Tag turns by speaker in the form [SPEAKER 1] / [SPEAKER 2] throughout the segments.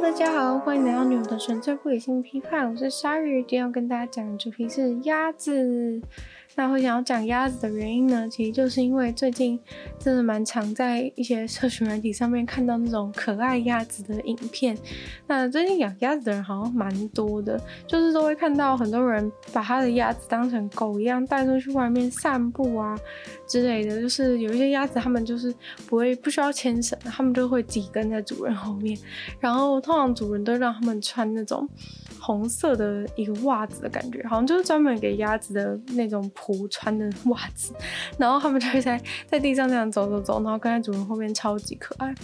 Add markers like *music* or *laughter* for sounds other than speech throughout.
[SPEAKER 1] 大家好，欢迎来到女友的纯粹不理性批判，我是鲨鱼，今天要跟大家讲的主题是鸭子。那会想要讲鸭子的原因呢，其实就是因为最近真的蛮常在一些社群软体上面看到那种可爱鸭子的影片。那最近养鸭子的人好像蛮多的，就是都会看到很多人把他的鸭子当成狗一样带出去外面散步啊之类的。就是有一些鸭子，他们就是不会不需要牵绳，他们就会自己跟在主人后面。然后通常主人都让他们穿那种红色的一个袜子的感觉，好像就是专门给鸭子的那种仆。穿的袜子，然后他们就会在在地上这样走走走，然后跟在主人后面，超级可爱。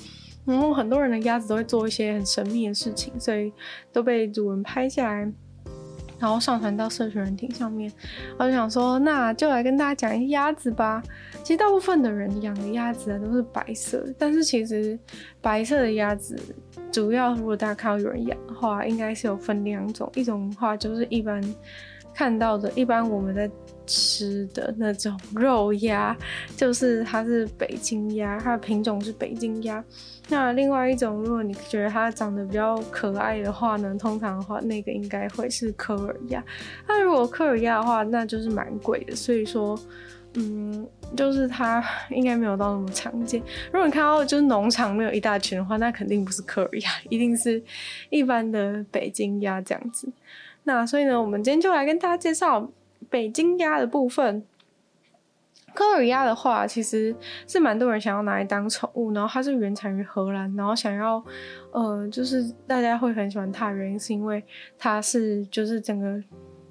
[SPEAKER 1] 然后很多人的鸭子都会做一些很神秘的事情，所以都被主人拍下来，然后上传到社群人体上面。我就想说，那就来跟大家讲一下鸭子吧。其实大部分的人养的鸭子啊都是白色，但是其实白色的鸭子主要，如果大家看到有人养的话，应该是有分两种，一种的话就是一般看到的，一般我们在。吃的那种肉鸭，就是它是北京鸭，它的品种是北京鸭。那另外一种，如果你觉得它长得比较可爱的话呢，通常的话那个应该会是科尔鸭。那如果科尔鸭的话，那就是蛮贵的。所以说，嗯，就是它应该没有到那么常见。如果你看到就是农场没有一大群的话，那肯定不是科尔鸭，一定是一般的北京鸭这样子。那所以呢，我们今天就来跟大家介绍。北京鸭的部分，科尔鸭的话，其实是蛮多人想要拿来当宠物，然后它是原产于荷兰，然后想要，呃，就是大家会很喜欢它的原因，是因为它是就是整个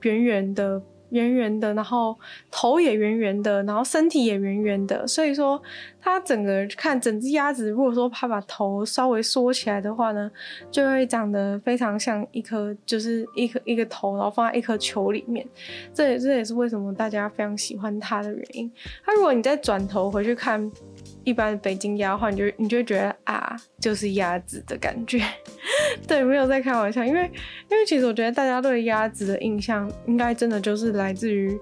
[SPEAKER 1] 圆圆的。圆圆的，然后头也圆圆的，然后身体也圆圆的，所以说它整个看整只鸭子，如果说它把头稍微缩起来的话呢，就会长得非常像一颗，就是一颗一个头，然后放在一颗球里面。这也这也是为什么大家非常喜欢它的原因。它如果你再转头回去看。一般的北京鸭的话，你就你就会觉得啊，就是鸭子的感觉，*laughs* 对，没有在开玩笑，因为因为其实我觉得大家对鸭子的印象，应该真的就是来自于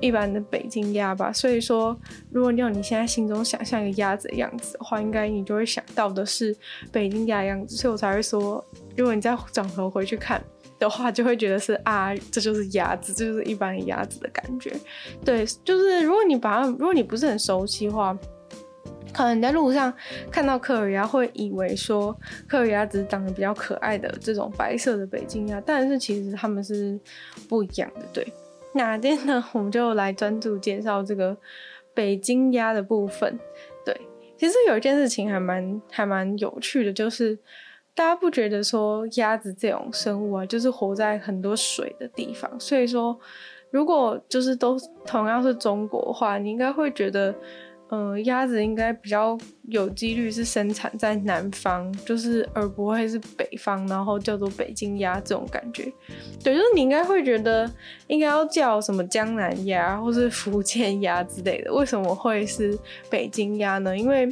[SPEAKER 1] 一般的北京鸭吧。所以说，如果你有你现在心中想象一个鸭子的样子的话，应该你就会想到的是北京鸭的样子。所以我才会说，如果你再转头回去看的话，就会觉得是啊，这就是鸭子，这就是一般的鸭子的感觉。对，就是如果你把它，如果你不是很熟悉的话。可能在路上看到科尔鸭，会以为说科尔鸭只是长得比较可爱的这种白色的北京鸭，但是其实它们是不一样的。对，那今天呢，我们就来专注介绍这个北京鸭的部分。对，其实有一件事情还蛮还蛮有趣的，就是大家不觉得说鸭子这种生物啊，就是活在很多水的地方，所以说如果就是都同样是中国话，你应该会觉得。嗯，鸭子应该比较有几率是生产在南方，就是而不会是北方，然后叫做北京鸭这种感觉。对，就是你应该会觉得应该要叫什么江南鸭或是福建鸭之类的，为什么会是北京鸭呢？因为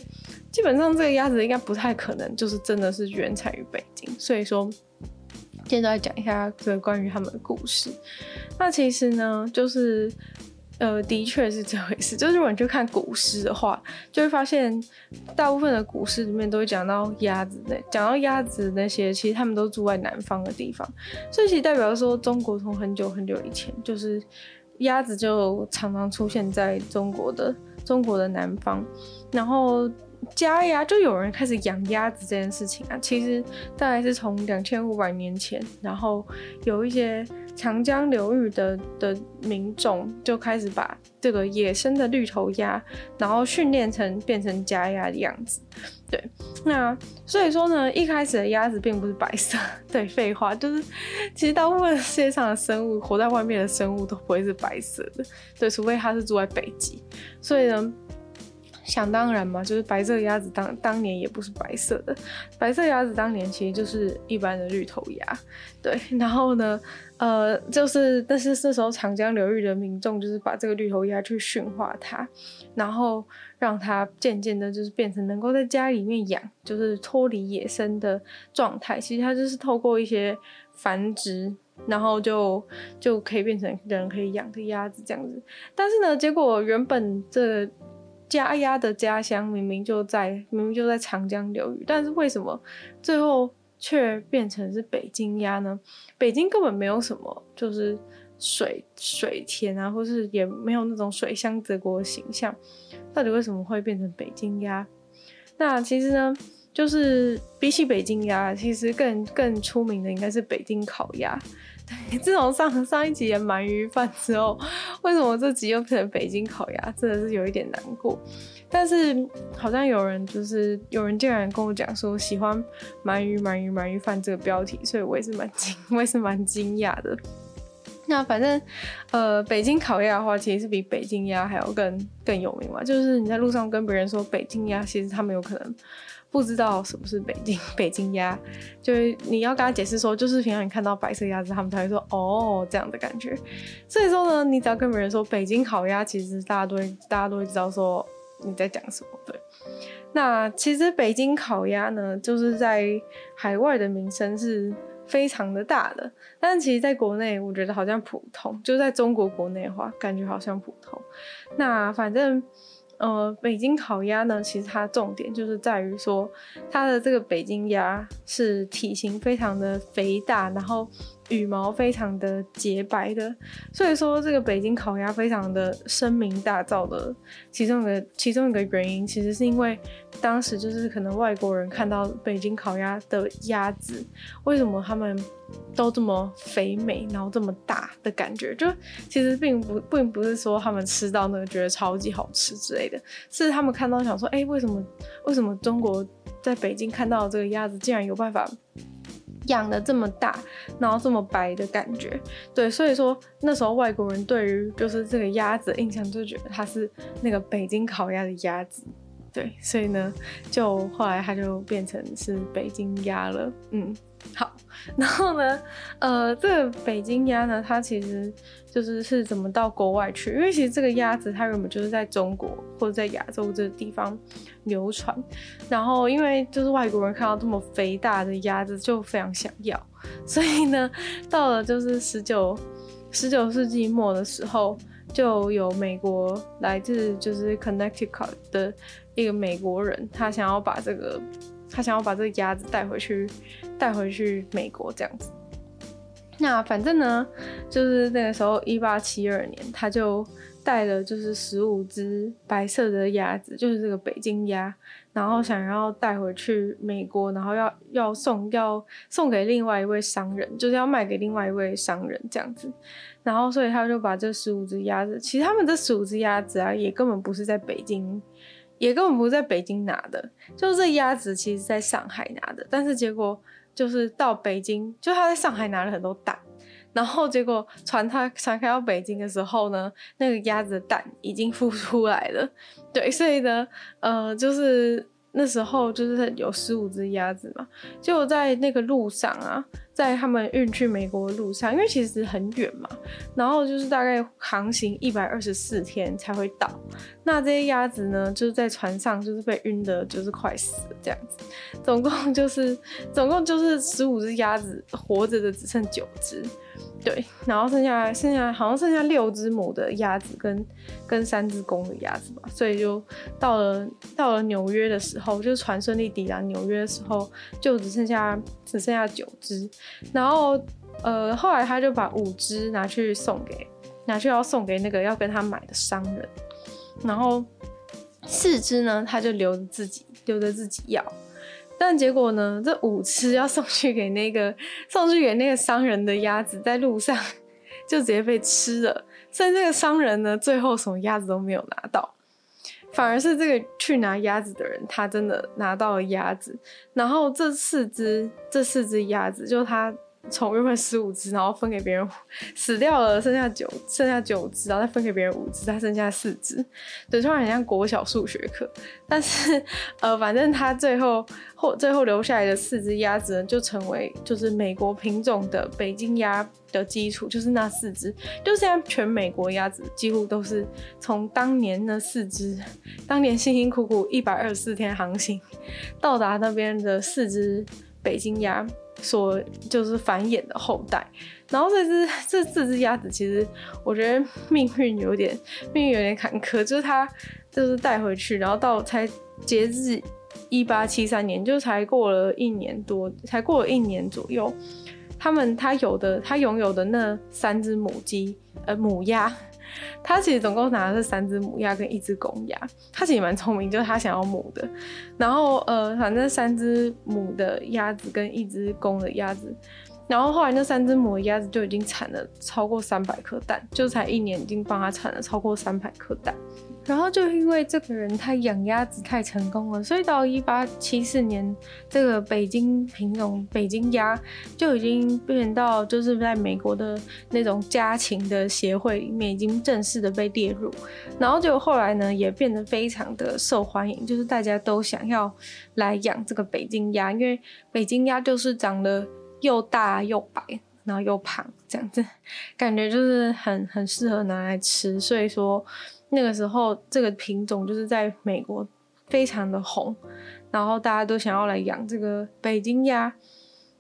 [SPEAKER 1] 基本上这个鸭子应该不太可能就是真的是原产于北京，所以说现在讲一下这个关于他们的故事。那其实呢，就是。呃，的确是这回事。就是如果你去看古诗的话，就会发现大部分的古诗里面都会讲到鸭子的，讲到鸭子那些，其实他们都住在南方的地方，所以其实代表说中国从很久很久以前，就是鸭子就常常出现在中国的中国的南方，然后。家鸭就有人开始养鸭子这件事情啊，其实大概是从两千五百年前，然后有一些长江流域的的民众就开始把这个野生的绿头鸭，然后训练成变成家鸭的样子。对，那所以说呢，一开始的鸭子并不是白色。*laughs* 对，废话就是，其实大部分世界上的生物，活在外面的生物都不会是白色的。对，除非它是住在北极。所以呢。想当然嘛，就是白色鸭子当当年也不是白色的，白色鸭子当年其实就是一般的绿头鸭，对。然后呢，呃，就是但是那时候长江流域的民众就是把这个绿头鸭去驯化它，然后让它渐渐的就是变成能够在家里面养，就是脱离野生的状态。其实它就是透过一些繁殖，然后就就可以变成人可以养的鸭子这样子。但是呢，结果原本这家鸭的家乡明明就在明明就在长江流域，但是为什么最后却变成是北京鸭呢？北京根本没有什么，就是水水田啊，或是也没有那种水乡泽国的形象，到底为什么会变成北京鸭？那其实呢，就是比起北京鸭，其实更更出名的应该是北京烤鸭。*laughs* 自从上上一集的鳗鱼饭之后，为什么这集又变成北京烤鸭？*laughs* 真的是有一点难过。但是好像有人就是有人竟然跟我讲说喜欢鳗鱼鳗鱼鳗鱼饭这个标题，所以我也是蛮惊，*laughs* 我也是蛮惊讶的。那反正呃，北京烤鸭的话，其实是比北京鸭还要更更有名嘛。就是你在路上跟别人说北京鸭，其实他们有可能不知道什么是北京 *laughs* 北京鸭，就是你要跟他解释说，就是平常你看到白色鸭子，他们才会说哦这样的感觉。所以说呢，你只要跟别人说北京烤鸭，其实大家都会大家都会知道说。你在讲什么？对，那其实北京烤鸭呢，就是在海外的名声是非常的大的，但其实在国内，我觉得好像普通。就在中国国内的话，感觉好像普通。那反正，呃，北京烤鸭呢，其实它重点就是在于说，它的这个北京鸭是体型非常的肥大，然后。羽毛非常的洁白的，所以说这个北京烤鸭非常的声名大噪的其中一个其中一个原因，其实是因为当时就是可能外国人看到北京烤鸭的鸭子，为什么他们都这么肥美，然后这么大的感觉，就其实并不并不是说他们吃到那个觉得超级好吃之类的，是他们看到想说，哎、为什么为什么中国在北京看到这个鸭子竟然有办法。养的这么大，然后这么白的感觉，对，所以说那时候外国人对于就是这个鸭子的印象就觉得它是那个北京烤鸭的鸭子，对，所以呢，就后来它就变成是北京鸭了，嗯。好，然后呢，呃，这个北京鸭呢，它其实就是是怎么到国外去？因为其实这个鸭子它原本就是在中国或者在亚洲这个地方流传，然后因为就是外国人看到这么肥大的鸭子就非常想要，所以呢，到了就是十九十九世纪末的时候，就有美国来自就是 Connecticut 的一个美国人，他想要把这个。他想要把这个鸭子带回去，带回去美国这样子。那反正呢，就是那个时候，一八七二年，他就带了就是十五只白色的鸭子，就是这个北京鸭，然后想要带回去美国，然后要要送要送给另外一位商人，就是要卖给另外一位商人这样子。然后所以他就把这十五只鸭子，其实他们这十五只鸭子啊，也根本不是在北京。也根本不是在北京拿的，就是这鸭子其实在上海拿的，但是结果就是到北京，就他在上海拿了很多蛋，然后结果传他传开到北京的时候呢，那个鸭子的蛋已经孵出来了，对，所以呢，呃，就是。那时候就是有十五只鸭子嘛，结果在那个路上啊，在他们运去美国的路上，因为其实很远嘛，然后就是大概航行一百二十四天才会到。那这些鸭子呢，就是在船上就是被晕的，就是快死了这样子。总共就是总共就是十五只鸭子活着的只剩九只。对，然后剩下剩下好像剩下六只母的鸭子跟跟三只公的鸭子吧，所以就到了到了纽约的时候，就是船顺利抵达纽约的时候，就只剩下只剩下九只，然后呃后来他就把五只拿去送给拿去要送给那个要跟他买的商人，然后四只呢他就留着自己留着自己要。但结果呢？这五只要送去给那个送去给那个商人的鸭子，在路上 *laughs* 就直接被吃了。所以这个商人呢，最后什么鸭子都没有拿到，反而是这个去拿鸭子的人，他真的拿到了鸭子。然后这四只这四只鸭子，就他。从原本十五只，然后分给别人死掉了，剩下九，剩下九只，然后再分给别人五只，再剩下四只。对，突然很像国小数学课。但是，呃，反正他最后后最后留下来的四只鸭子，就成为就是美国品种的北京鸭的基础，就是那四只。就现在全美国鸭子几乎都是从当年那四只，当年辛辛苦苦一百二十四天航行到达那边的四只北京鸭。所就是繁衍的后代，然后这只这四只鸭子，其实我觉得命运有点命运有点坎坷，就是它就是带回去，然后到才截至一八七三年，就才过了一年多，才过了一年左右，他们他有的他拥有的那三只母鸡，呃母鸭。他其实总共拿的是三只母鸭跟一只公鸭，他其实蛮聪明，就是他想要母的，然后呃，反正三只母的鸭子跟一只公的鸭子，然后后来那三只母的鸭子就已经产了超过三百颗蛋，就才一年已经帮他产了超过三百颗蛋。然后就因为这个人他养鸭子太成功了，所以到一八七四年，这个北京品种北京鸭就已经变到就是在美国的那种家禽的协会里面已经正式的被列入。然后就后来呢也变得非常的受欢迎，就是大家都想要来养这个北京鸭，因为北京鸭就是长得又大又白，然后又胖，这样子感觉就是很很适合拿来吃，所以说。那个时候，这个品种就是在美国非常的红，然后大家都想要来养这个北京鸭。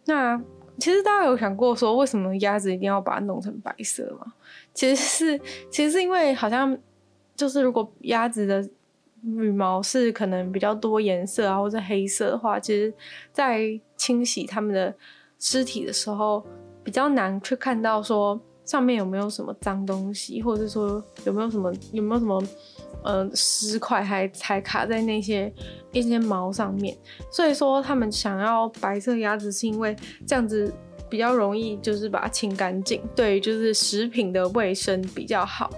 [SPEAKER 1] 那其实大家有想过说，为什么鸭子一定要把它弄成白色吗？其实是，其实是因为好像就是如果鸭子的羽毛是可能比较多颜色啊，或者黑色的话，其实在清洗它们的尸体的时候，比较难去看到说。上面有没有什么脏东西，或者是说有没有什么有没有什么呃尸块还还卡在那些一些毛上面？所以说他们想要白色鸭子，是因为这样子比较容易，就是把它清干净，对，就是食品的卫生比较好。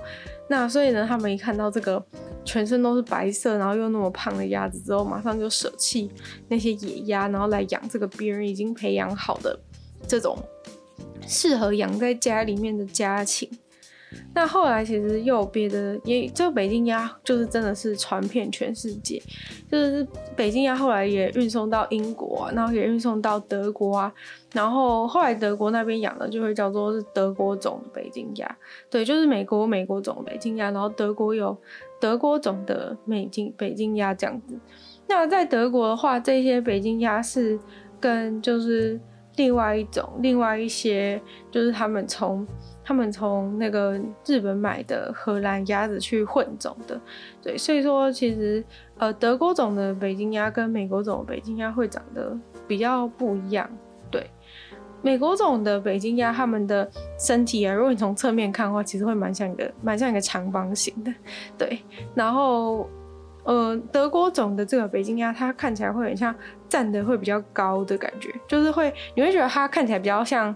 [SPEAKER 1] 那所以呢，他们一看到这个全身都是白色，然后又那么胖的鸭子之后，马上就舍弃那些野鸭，然后来养这个别人已经培养好的这种。适合养在家里面的家禽。那后来其实又有别的，也这个北京鸭就是真的是传遍全世界。就是北京鸭后来也运送到英国啊，然后也运送到德国啊。然后后来德国那边养的就会叫做是德国种北京鸭。对，就是美国美国种北京鸭，然后德国有德国种的美京北京鸭这样子。那在德国的话，这些北京鸭是跟就是。另外一种，另外一些就是他们从他们从那个日本买的荷兰鸭子去混种的，对，所以说其实呃德国种的北京鸭跟美国种的北京鸭会长得比较不一样，对，美国种的北京鸭它们的身体啊，如果你从侧面看的话，其实会蛮像一个蛮像一个长方形的，对，然后。呃，德国种的这个北京鸭，它看起来会很像站得会比较高的感觉，就是会你会觉得它看起来比较像，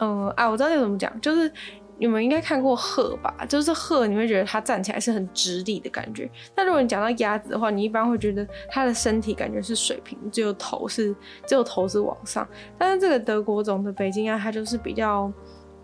[SPEAKER 1] 嗯、啊，我知道那个怎么讲，就是你们应该看过鹤吧，就是鹤，你会觉得它站起来是很直立的感觉。那如果你讲到鸭子的话，你一般会觉得它的身体感觉是水平，只有头是只有头是往上。但是这个德国种的北京鸭，它就是比较。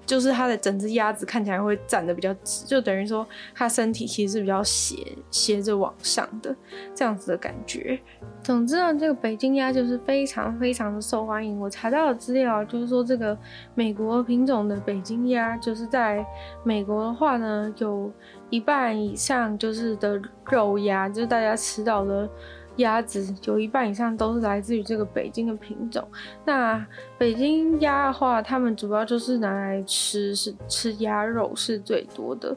[SPEAKER 1] 就是它的整只鸭子看起来会站得比较直，就等于说它身体其实是比较斜斜着往上的这样子的感觉。总之呢，这个北京鸭就是非常非常的受欢迎。我查到的资料就是说，这个美国品种的北京鸭，就是在美国的话呢，有一半以上就是的肉鸭，就是大家吃到的。鸭子有一半以上都是来自于这个北京的品种。那北京鸭的话，他们主要就是拿来吃，是吃鸭肉是最多的。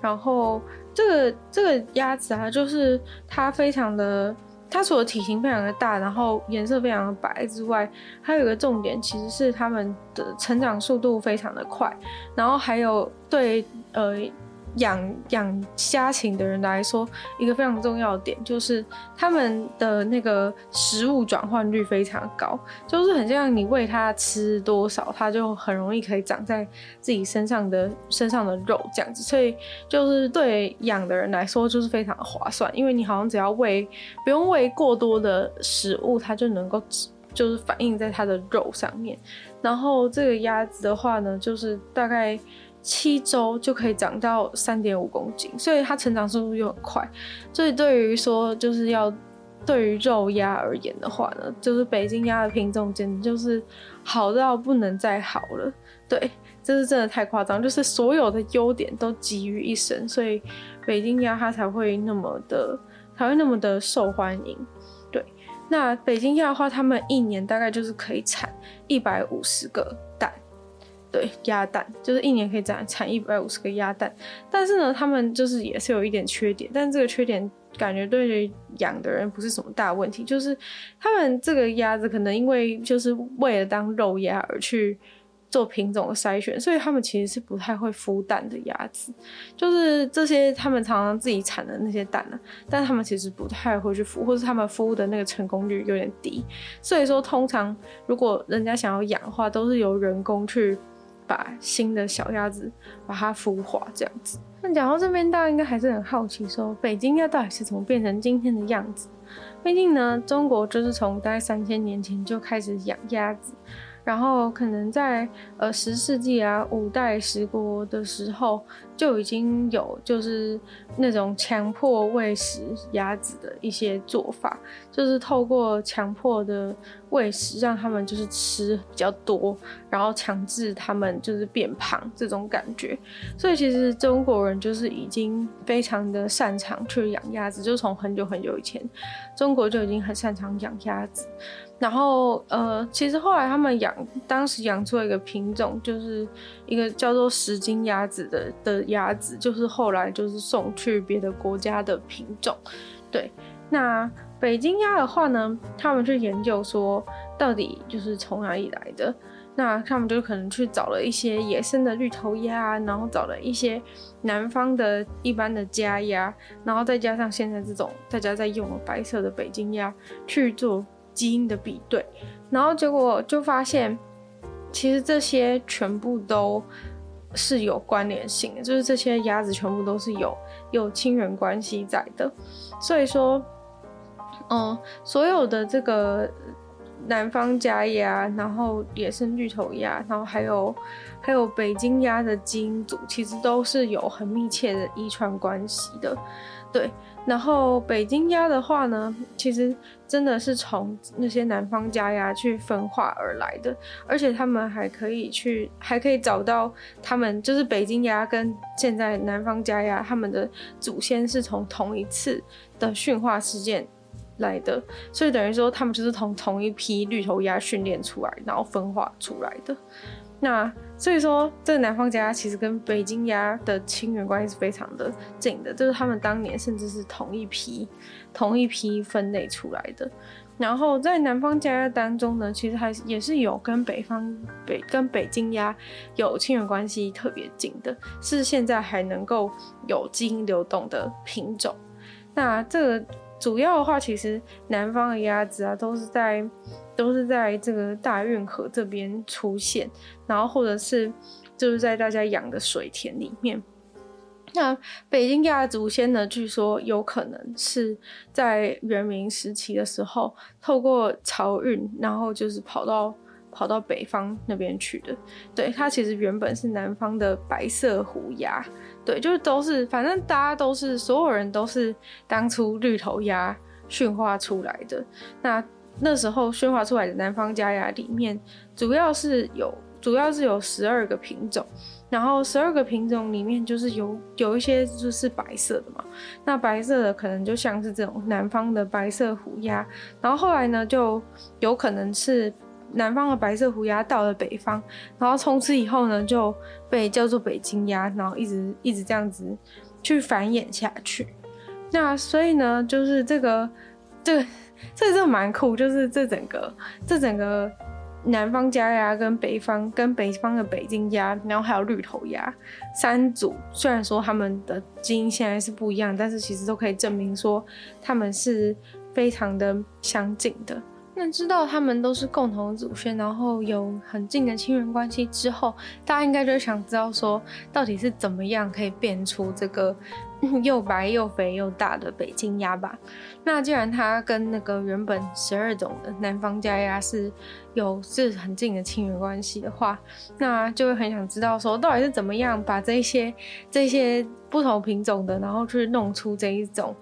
[SPEAKER 1] 然后这个这个鸭子啊，就是它非常的，它除了体型非常的大，然后颜色非常的白之外，还有一个重点，其实是它们的成长速度非常的快。然后还有对呃。养养虾禽的人来说，一个非常重要的点就是他们的那个食物转换率非常高，就是很像你喂它吃多少，它就很容易可以长在自己身上的身上的肉这样子，所以就是对养的人来说就是非常划算，因为你好像只要喂不用喂过多的食物，它就能够就是反映在它的肉上面。然后这个鸭子的话呢，就是大概。七周就可以长到三点五公斤，所以它成长速度又很快。所以对于说就是要对于肉鸭而言的话呢，就是北京鸭的品种简直就是好到不能再好了。对，这是真的太夸张，就是所有的优点都集于一身，所以北京鸭它才会那么的才会那么的受欢迎。对，那北京鸭的话，他们一年大概就是可以产一百五十个。对，鸭蛋就是一年可以产产一百五十个鸭蛋，但是呢，他们就是也是有一点缺点，但是这个缺点感觉对于养的人不是什么大问题，就是他们这个鸭子可能因为就是为了当肉鸭而去。做品种的筛选，所以他们其实是不太会孵蛋的鸭子，就是这些他们常常自己产的那些蛋呢，但他们其实不太会去孵，或是他们孵的那个成功率有点低，所以说通常如果人家想要养的话，都是由人工去把新的小鸭子把它孵化这样子。那讲到这边，大家应该还是很好奇，说北京鸭到底是怎么变成今天的样子？毕竟呢，中国就是从大概三千年前就开始养鸭子。然后可能在呃十世纪啊五代十国的时候就已经有就是那种强迫喂食鸭子的一些做法，就是透过强迫的喂食让他们就是吃比较多，然后强制他们就是变胖这种感觉。所以其实中国人就是已经非常的擅长去养鸭子，就从很久很久以前，中国就已经很擅长养鸭子。然后，呃，其实后来他们养，当时养出了一个品种，就是一个叫做十斤鸭子的的鸭子，就是后来就是送去别的国家的品种。对，那北京鸭的话呢，他们去研究说到底就是从哪里来的，那他们就可能去找了一些野生的绿头鸭，然后找了一些南方的一般的家鸭，然后再加上现在这种大家在用的白色的北京鸭去做。基因的比对，然后结果就发现，其实这些全部都是有关联性的，就是这些鸭子全部都是有有亲缘关系在的。所以说，嗯，所有的这个南方家鸭，然后野生绿头鸭，然后还有还有北京鸭的基因组，其实都是有很密切的遗传关系的，对。然后北京鸭的话呢，其实真的是从那些南方家鸭去分化而来的，而且他们还可以去，还可以找到他们就是北京鸭跟现在南方家鸭他们的祖先是从同一次的驯化事件来的，所以等于说他们就是从同一批绿头鸭训练出来，然后分化出来的。那所以说，这个南方家鸭其实跟北京鸭的亲缘关系是非常的近的，就是他们当年甚至是同一批、同一批分类出来的。然后在南方家鸭当中呢，其实还是也是有跟北方北跟北京鸭有亲缘关系特别近的，是现在还能够有基因流动的品种。那这个主要的话，其实南方的鸭子啊，都是在。都是在这个大运河这边出现，然后或者是就是在大家养的水田里面。那北京鸭祖先呢，据说有可能是在元明时期的时候，透过漕运，然后就是跑到跑到北方那边去的。对，它其实原本是南方的白色虎鸭，对，就是都是，反正大家都是，所有人都是当初绿头鸭驯化出来的。那那时候驯化出来的南方家鸭里面，主要是有主要是有十二个品种，然后十二个品种里面就是有有一些就是白色的嘛，那白色的可能就像是这种南方的白色虎鸭，然后后来呢就有可能是南方的白色虎鸭到了北方，然后从此以后呢就被叫做北京鸭，然后一直一直这样子去繁衍下去，那所以呢就是这个这个。这真的蛮酷，就是这整个这整个南方家鸭跟北方跟北方的北京鸭，然后还有绿头鸭三组，虽然说他们的基因现在是不一样，但是其实都可以证明说他们是非常的相近的。那知道他们都是共同祖先，然后有很近的亲缘关系之后，大家应该就想知道说，到底是怎么样可以变出这个又白又肥又大的北京鸭吧？那既然它跟那个原本十二种的南方家鸭是有是很近的亲缘关系的话，那就会很想知道说，到底是怎么样把这些这些不同品种的，然后去弄出这一种。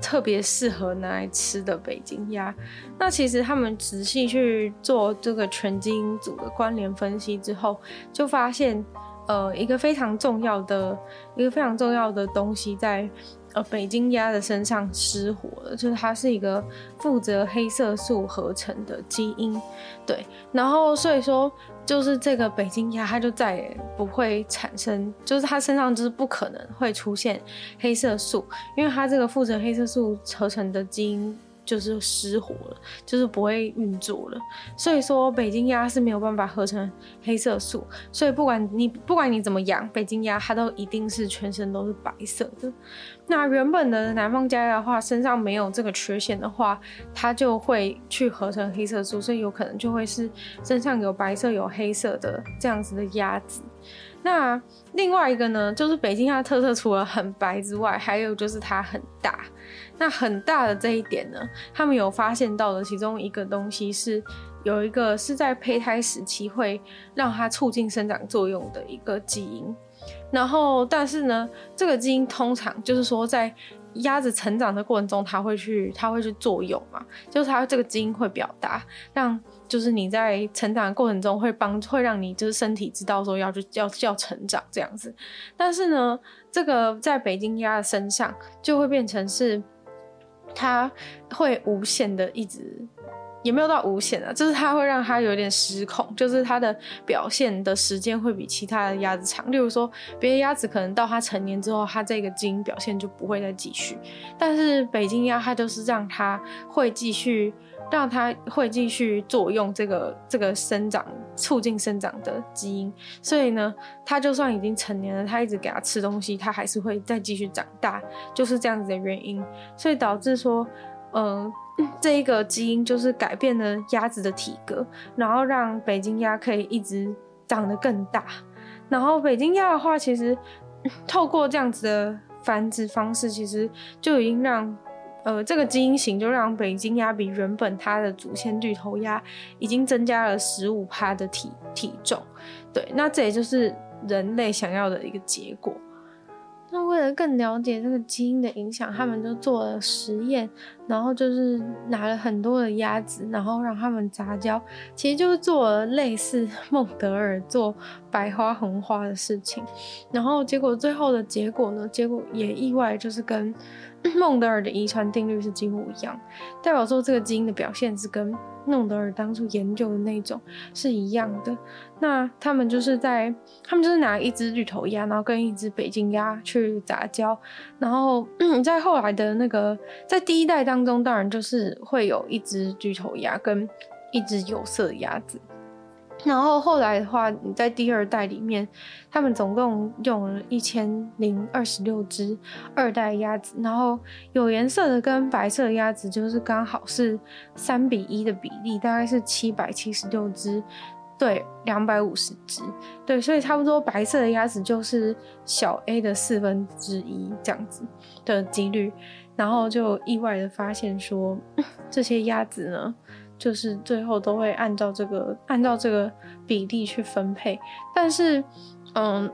[SPEAKER 1] 特别适合拿来吃的北京鸭，那其实他们仔细去做这个全基因组的关联分析之后，就发现，呃，一个非常重要的一个非常重要的东西在，呃北京鸭的身上失活了，就是它是一个负责黑色素合成的基因，对，然后所以说就是这个北京鸭它就再也不会产生，就是它身上就是不可能会出现黑色素，因为它这个负责黑色素合成的基因。就是失活了，就是不会运作了。所以说，北京鸭是没有办法合成黑色素。所以不管你不管你怎么养北京鸭，它都一定是全身都是白色的。那原本的南方家鸭的话，身上没有这个缺陷的话，它就会去合成黑色素，所以有可能就会是身上有白色有黑色的这样子的鸭子。那另外一个呢，就是北京鸭的特色除了很白之外，还有就是它很大。那很大的这一点呢，他们有发现到的其中一个东西是，有一个是在胚胎时期会让它促进生长作用的一个基因。然后，但是呢，这个基因通常就是说在鸭子成长的过程中，它会去它会去作用嘛，就是它这个基因会表达让。就是你在成长的过程中会帮会让你就是身体知道说要去要要成长这样子，但是呢，这个在北京鸭的身上就会变成是它会无限的一直也没有到无限啊，就是它会让它有点失控，就是它的表现的时间会比其他的鸭子长。例如说，别的鸭子可能到它成年之后，它这个基因表现就不会再继续，但是北京鸭它就是让它会继续。让它会继续作用这个这个生长促进生长的基因，所以呢，它就算已经成年了，它一直给它吃东西，它还是会再继续长大，就是这样子的原因，所以导致说，嗯、这一个基因就是改变了鸭子的体格，然后让北京鸭可以一直长得更大。然后北京鸭的话，其实透过这样子的繁殖方式，其实就已经让。呃，这个基因型就让北京鸭比原本它的祖先绿头鸭已经增加了十五趴的体体重，对，那这也就是人类想要的一个结果。那为了更了解这个基因的影响，他们就做了实验，然后就是拿了很多的鸭子，然后让他们杂交，其实就是做了类似 *laughs* 孟德尔做白花红花的事情，然后结果最后的结果呢，结果也意外就是跟。*clears throat* 孟德尔的遗传定律是几乎一样，代表说这个基因的表现是跟孟德尔当初研究的那种是一样的。那他们就是在，他们就是拿一只绿头鸭，然后跟一只北京鸭去杂交，然后在后来的那个，在第一代当中，当然就是会有一只绿头鸭跟一只有色鸭子。然后后来的话，你在第二代里面，他们总共用了一千零二十六只二代鸭子，然后有颜色的跟白色的鸭子就是刚好是三比一的比例，大概是七百七十六只对两百五十只，对，所以差不多白色的鸭子就是小 a 的四分之一这样子的几率，然后就意外的发现说这些鸭子呢。就是最后都会按照这个按照这个比例去分配，但是，嗯，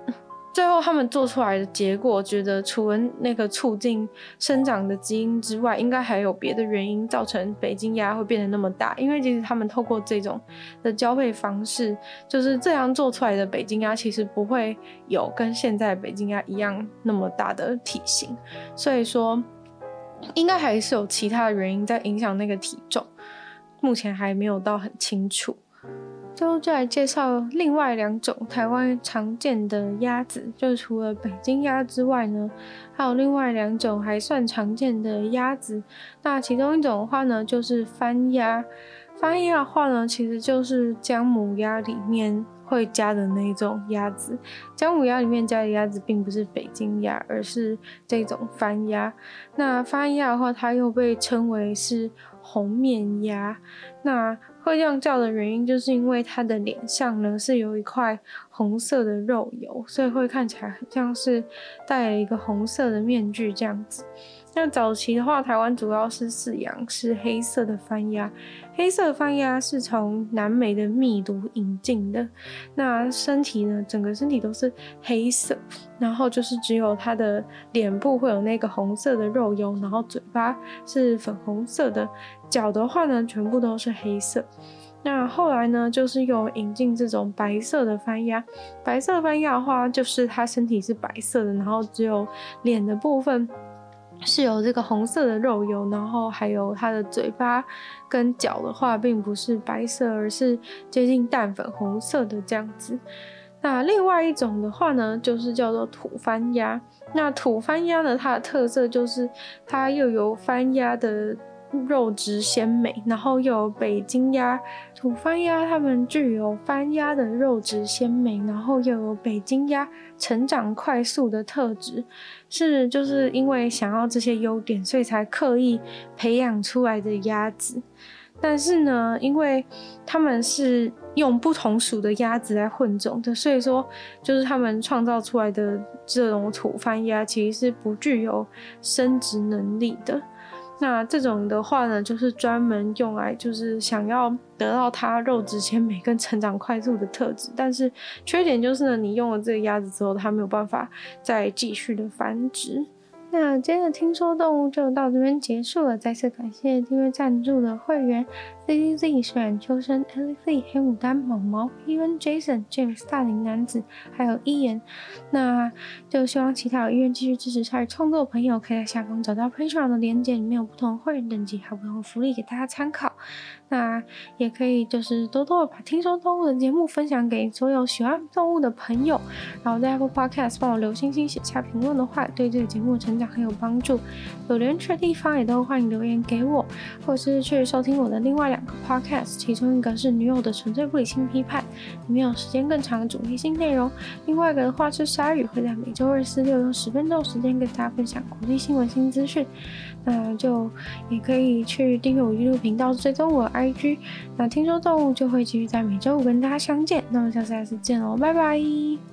[SPEAKER 1] 最后他们做出来的结果，觉得除了那个促进生长的基因之外，应该还有别的原因造成北京鸭会变得那么大。因为其实他们透过这种的交配方式，就是这样做出来的北京鸭，其实不会有跟现在北京鸭一样那么大的体型，所以说，应该还是有其他的原因在影响那个体重。目前还没有到很清楚，就来介绍另外两种台湾常见的鸭子，就除了北京鸭之外呢，还有另外两种还算常见的鸭子。那其中一种的话呢，就是番鸭。番鸭的话呢，其实就是姜母鸭里面会加的那种鸭子。姜母鸭里面加的鸭子并不是北京鸭，而是这种番鸭。那番鸭的话，它又被称为是。红面鸭，那会这样叫的原因，就是因为它的脸上呢是有一块红色的肉油，所以会看起来很像是戴了一个红色的面具这样子。那早期的话，台湾主要是饲养是黑色的番鸭，黑色的番鸭是从南美的秘鲁引进的。那身体呢，整个身体都是黑色，然后就是只有它的脸部会有那个红色的肉油，然后嘴巴是粉红色的，脚的话呢，全部都是黑色。那后来呢，就是有引进这种白色的番鸭，白色的番鸭的话，就是它身体是白色的，然后只有脸的部分。是有这个红色的肉油，然后还有它的嘴巴跟脚的话，并不是白色，而是接近淡粉红色的这样子。那另外一种的话呢，就是叫做土番鸭。那土番鸭呢，它的特色就是它又有番鸭的肉质鲜美，然后又有北京鸭。土番鸭它们具有番鸭的肉质鲜美，然后又有北京鸭成长快速的特质，是就是因为想要这些优点，所以才刻意培养出来的鸭子。但是呢，因为他们是用不同属的鸭子来混种的，所以说就是他们创造出来的这种土番鸭其实是不具有生殖能力的。那这种的话呢，就是专门用来就是想要得到它肉质鲜美跟成长快速的特质，但是缺点就是呢，你用了这个鸭子之后，它没有办法再继续的繁殖。那今天的听说动物就到这边结束了，再次感谢订阅赞助的会员。Z Z Z 水染秋生，Ellie Z 黑牡丹毛毛，Even Jason James 大龄男子，还有伊言，那就希望其他有意愿继续支持参与创作的朋友，可以在下方找到 Patreon 的链接，里面有不同会员等级，还有不同福利给大家参考。那也可以就是多多把听说动物的节目分享给所有喜欢动物的朋友，然后在 Apple Podcast 帮我留星星、写下评论的话，对这个节目成长很有帮助。有留言区的地方也都欢迎留言给我，或是去收听我的另外两个 podcast，其中一个是女友的纯粹不理性批判，里面有时间更长的主题性内容；另外一个的话是鲨鱼，会在每周二、四、六用十分钟时间跟大家分享国际新闻新资讯。那就也可以去订阅我 YouTube 频道，追踪我的 IG。那听说动物就会继续在每周五跟大家相见。那么下次再次见喽，拜拜。